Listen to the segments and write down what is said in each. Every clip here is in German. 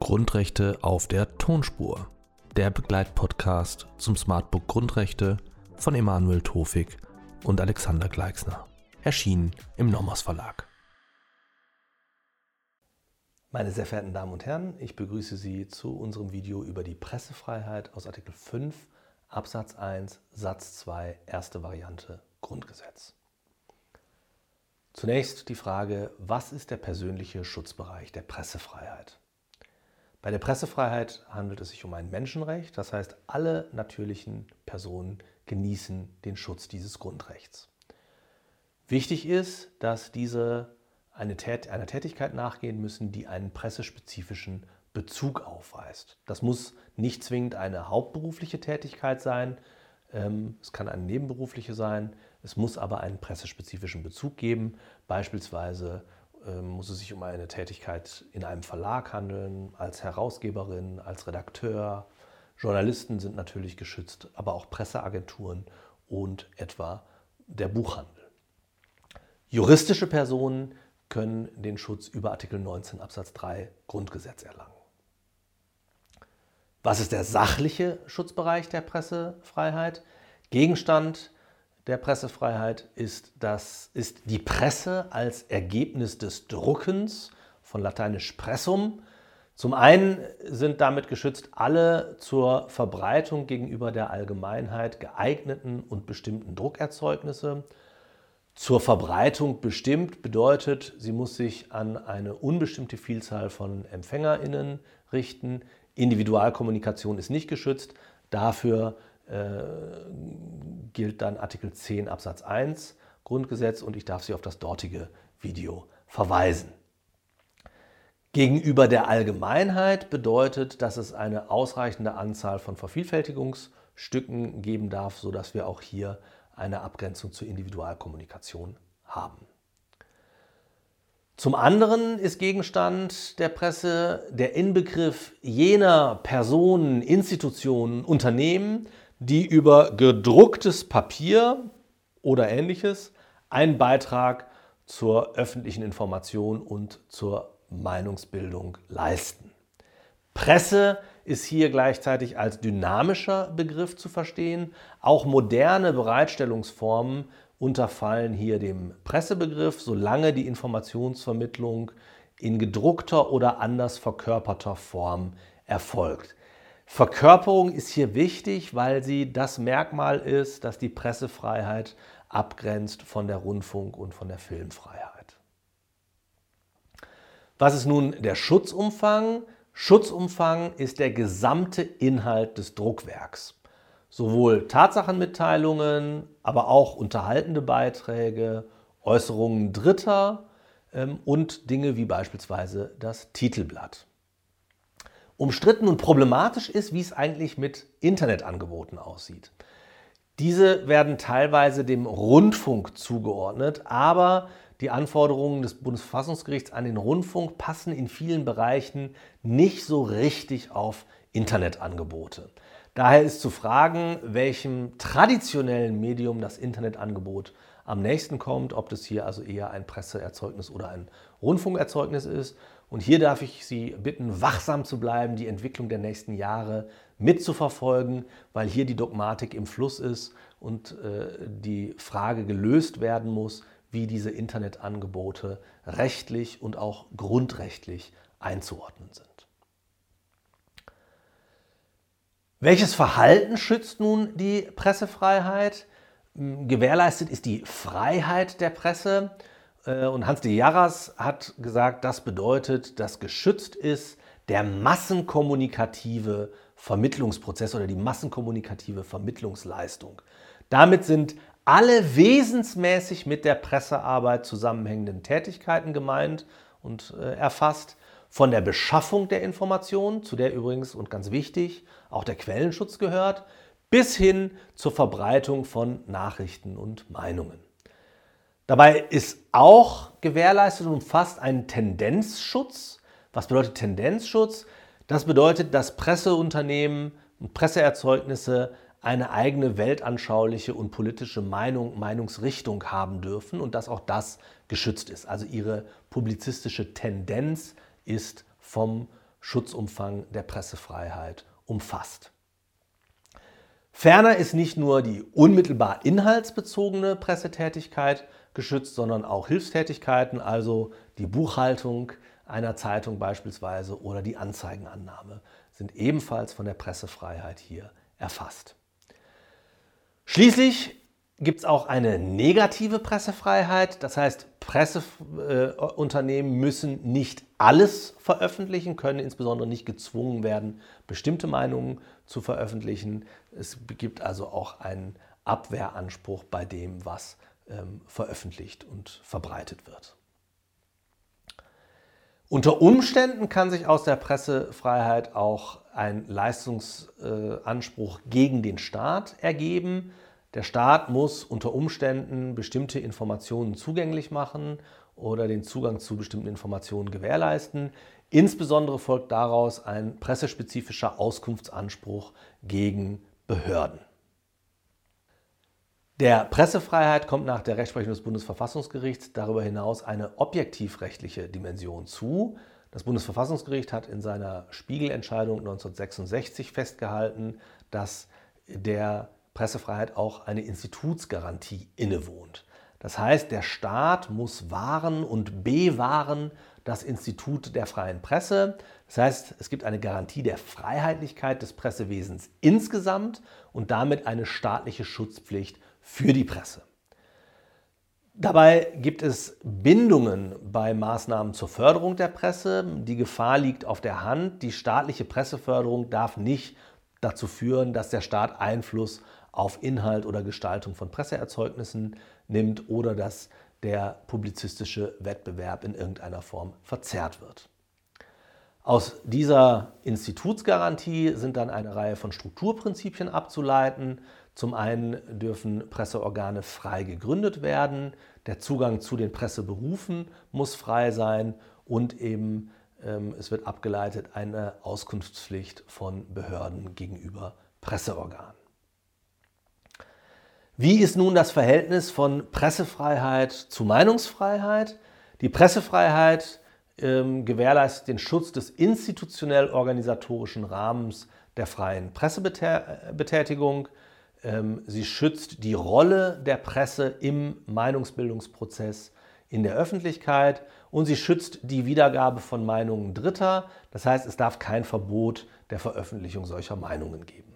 Grundrechte auf der Tonspur. Der Begleitpodcast zum Smartbook Grundrechte von Emanuel Tofik und Alexander Gleixner. Erschienen im Nomos Verlag. Meine sehr verehrten Damen und Herren, ich begrüße Sie zu unserem Video über die Pressefreiheit aus Artikel 5 Absatz 1 Satz 2 erste Variante Grundgesetz. Zunächst die Frage, was ist der persönliche Schutzbereich der Pressefreiheit? Bei der Pressefreiheit handelt es sich um ein Menschenrecht, das heißt, alle natürlichen Personen genießen den Schutz dieses Grundrechts. Wichtig ist, dass diese eine Tät einer Tätigkeit nachgehen müssen, die einen pressespezifischen Bezug aufweist. Das muss nicht zwingend eine hauptberufliche Tätigkeit sein, ähm, es kann eine nebenberufliche sein, es muss aber einen pressespezifischen Bezug geben. Beispielsweise ähm, muss es sich um eine Tätigkeit in einem Verlag handeln, als Herausgeberin, als Redakteur. Journalisten sind natürlich geschützt, aber auch Presseagenturen und etwa der Buchhandel. Juristische Personen können den Schutz über Artikel 19 Absatz 3 Grundgesetz erlangen. Was ist der sachliche Schutzbereich der Pressefreiheit? Gegenstand der Pressefreiheit ist, das, ist die Presse als Ergebnis des Druckens von lateinisch pressum. Zum einen sind damit geschützt alle zur Verbreitung gegenüber der Allgemeinheit geeigneten und bestimmten Druckerzeugnisse. Zur Verbreitung bestimmt bedeutet, sie muss sich an eine unbestimmte Vielzahl von Empfängerinnen richten. Individualkommunikation ist nicht geschützt. Dafür äh, gilt dann Artikel 10 Absatz 1 Grundgesetz und ich darf Sie auf das dortige Video verweisen. Gegenüber der Allgemeinheit bedeutet, dass es eine ausreichende Anzahl von Vervielfältigungsstücken geben darf, sodass wir auch hier eine Abgrenzung zur Individualkommunikation haben. Zum anderen ist Gegenstand der Presse der Inbegriff jener Personen, Institutionen, Unternehmen, die über gedrucktes Papier oder ähnliches einen Beitrag zur öffentlichen Information und zur Meinungsbildung leisten. Presse ist hier gleichzeitig als dynamischer Begriff zu verstehen. Auch moderne Bereitstellungsformen unterfallen hier dem Pressebegriff, solange die Informationsvermittlung in gedruckter oder anders verkörperter Form erfolgt. Verkörperung ist hier wichtig, weil sie das Merkmal ist, das die Pressefreiheit abgrenzt von der Rundfunk- und von der Filmfreiheit. Was ist nun der Schutzumfang? Schutzumfang ist der gesamte Inhalt des Druckwerks. Sowohl Tatsachenmitteilungen, aber auch unterhaltende Beiträge, Äußerungen Dritter ähm, und Dinge wie beispielsweise das Titelblatt. Umstritten und problematisch ist, wie es eigentlich mit Internetangeboten aussieht. Diese werden teilweise dem Rundfunk zugeordnet, aber die Anforderungen des Bundesverfassungsgerichts an den Rundfunk passen in vielen Bereichen nicht so richtig auf Internetangebote. Daher ist zu fragen, welchem traditionellen Medium das Internetangebot am nächsten kommt, ob das hier also eher ein Presseerzeugnis oder ein Rundfunkerzeugnis ist. Und hier darf ich Sie bitten, wachsam zu bleiben, die Entwicklung der nächsten Jahre mitzuverfolgen, weil hier die Dogmatik im Fluss ist und äh, die Frage gelöst werden muss, wie diese Internetangebote rechtlich und auch grundrechtlich einzuordnen sind. Welches Verhalten schützt nun die Pressefreiheit? Gewährleistet ist die Freiheit der Presse. Äh, und Hans de Jarras hat gesagt, das bedeutet, dass geschützt ist der massenkommunikative Vermittlungsprozess oder die massenkommunikative Vermittlungsleistung. Damit sind alle wesensmäßig mit der Pressearbeit zusammenhängenden Tätigkeiten gemeint und äh, erfasst. Von der Beschaffung der Informationen, zu der übrigens und ganz wichtig auch der Quellenschutz gehört, bis hin zur Verbreitung von Nachrichten und Meinungen. Dabei ist auch gewährleistet und umfasst einen Tendenzschutz. Was bedeutet Tendenzschutz? Das bedeutet, dass Presseunternehmen und Presseerzeugnisse eine eigene weltanschauliche und politische Meinung, Meinungsrichtung haben dürfen und dass auch das geschützt ist. Also ihre publizistische Tendenz ist vom Schutzumfang der Pressefreiheit umfasst. Ferner ist nicht nur die unmittelbar inhaltsbezogene Pressetätigkeit geschützt, sondern auch Hilfstätigkeiten, also die Buchhaltung einer Zeitung beispielsweise oder die Anzeigenannahme sind ebenfalls von der Pressefreiheit hier erfasst. Schließlich gibt es auch eine negative Pressefreiheit. Das heißt, Presseunternehmen äh, müssen nicht alles veröffentlichen, können insbesondere nicht gezwungen werden, bestimmte Meinungen zu veröffentlichen. Es gibt also auch einen Abwehranspruch bei dem, was ähm, veröffentlicht und verbreitet wird. Unter Umständen kann sich aus der Pressefreiheit auch ein Leistungsanspruch gegen den Staat ergeben. Der Staat muss unter Umständen bestimmte Informationen zugänglich machen oder den Zugang zu bestimmten Informationen gewährleisten. Insbesondere folgt daraus ein pressespezifischer Auskunftsanspruch gegen Behörden. Der Pressefreiheit kommt nach der Rechtsprechung des Bundesverfassungsgerichts darüber hinaus eine objektivrechtliche Dimension zu. Das Bundesverfassungsgericht hat in seiner Spiegelentscheidung 1966 festgehalten, dass der Pressefreiheit auch eine Institutsgarantie innewohnt. Das heißt, der Staat muss wahren und bewahren das Institut der freien Presse. Das heißt, es gibt eine Garantie der Freiheitlichkeit des Pressewesens insgesamt und damit eine staatliche Schutzpflicht für die Presse. Dabei gibt es Bindungen bei Maßnahmen zur Förderung der Presse. Die Gefahr liegt auf der Hand. Die staatliche Presseförderung darf nicht dazu führen, dass der Staat Einfluss auf Inhalt oder Gestaltung von Presseerzeugnissen nimmt oder dass der publizistische Wettbewerb in irgendeiner Form verzerrt wird. Aus dieser Institutsgarantie sind dann eine Reihe von Strukturprinzipien abzuleiten. Zum einen dürfen Presseorgane frei gegründet werden, der Zugang zu den Presseberufen muss frei sein und eben ähm, es wird abgeleitet eine Auskunftspflicht von Behörden gegenüber Presseorganen. Wie ist nun das Verhältnis von Pressefreiheit zu Meinungsfreiheit? Die Pressefreiheit ähm, gewährleistet den Schutz des institutionell-organisatorischen Rahmens der freien Pressebetätigung. Ähm, sie schützt die Rolle der Presse im Meinungsbildungsprozess in der Öffentlichkeit und sie schützt die Wiedergabe von Meinungen Dritter. Das heißt, es darf kein Verbot der Veröffentlichung solcher Meinungen geben.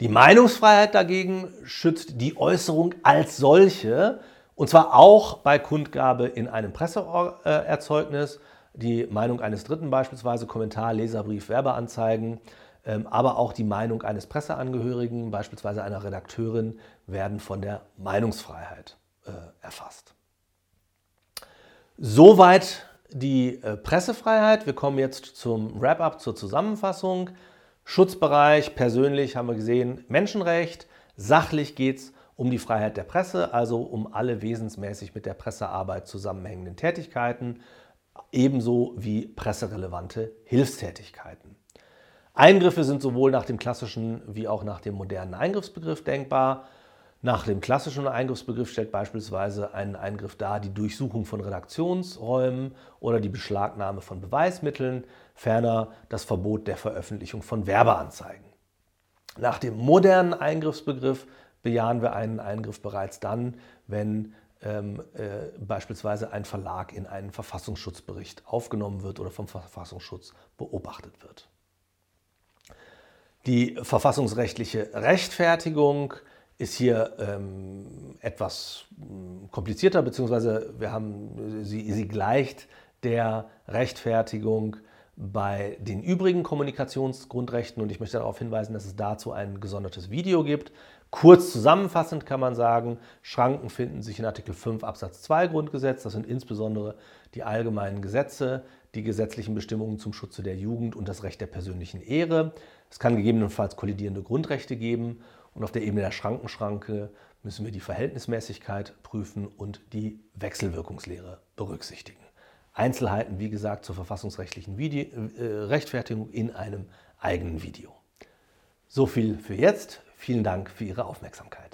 Die Meinungsfreiheit dagegen schützt die Äußerung als solche, und zwar auch bei Kundgabe in einem Presseerzeugnis, die Meinung eines Dritten beispielsweise, Kommentar, Leserbrief, Werbeanzeigen, ähm, aber auch die Meinung eines Presseangehörigen, beispielsweise einer Redakteurin, werden von der Meinungsfreiheit äh, erfasst. Soweit die äh, Pressefreiheit. Wir kommen jetzt zum Wrap-up, zur Zusammenfassung. Schutzbereich, persönlich haben wir gesehen, Menschenrecht. Sachlich geht es um die Freiheit der Presse, also um alle wesensmäßig mit der Pressearbeit zusammenhängenden Tätigkeiten, ebenso wie presserelevante Hilfstätigkeiten. Eingriffe sind sowohl nach dem klassischen wie auch nach dem modernen Eingriffsbegriff denkbar. Nach dem klassischen Eingriffsbegriff stellt beispielsweise ein Eingriff dar die Durchsuchung von Redaktionsräumen oder die Beschlagnahme von Beweismitteln ferner das Verbot der Veröffentlichung von Werbeanzeigen. Nach dem modernen Eingriffsbegriff bejahen wir einen Eingriff bereits dann, wenn ähm, äh, beispielsweise ein Verlag in einen Verfassungsschutzbericht aufgenommen wird oder vom Verfassungsschutz beobachtet wird. Die verfassungsrechtliche Rechtfertigung ist hier ähm, etwas hm, komplizierter, beziehungsweise wir haben, sie, sie gleicht der Rechtfertigung bei den übrigen Kommunikationsgrundrechten und ich möchte darauf hinweisen, dass es dazu ein gesondertes Video gibt. Kurz zusammenfassend kann man sagen, Schranken finden sich in Artikel 5 Absatz 2 Grundgesetz. Das sind insbesondere die allgemeinen Gesetze, die gesetzlichen Bestimmungen zum Schutze der Jugend und das Recht der persönlichen Ehre. Es kann gegebenenfalls kollidierende Grundrechte geben und auf der Ebene der Schrankenschranke müssen wir die Verhältnismäßigkeit prüfen und die Wechselwirkungslehre berücksichtigen. Einzelheiten, wie gesagt, zur verfassungsrechtlichen Video, äh, Rechtfertigung in einem eigenen Video. So viel für jetzt. Vielen Dank für Ihre Aufmerksamkeit.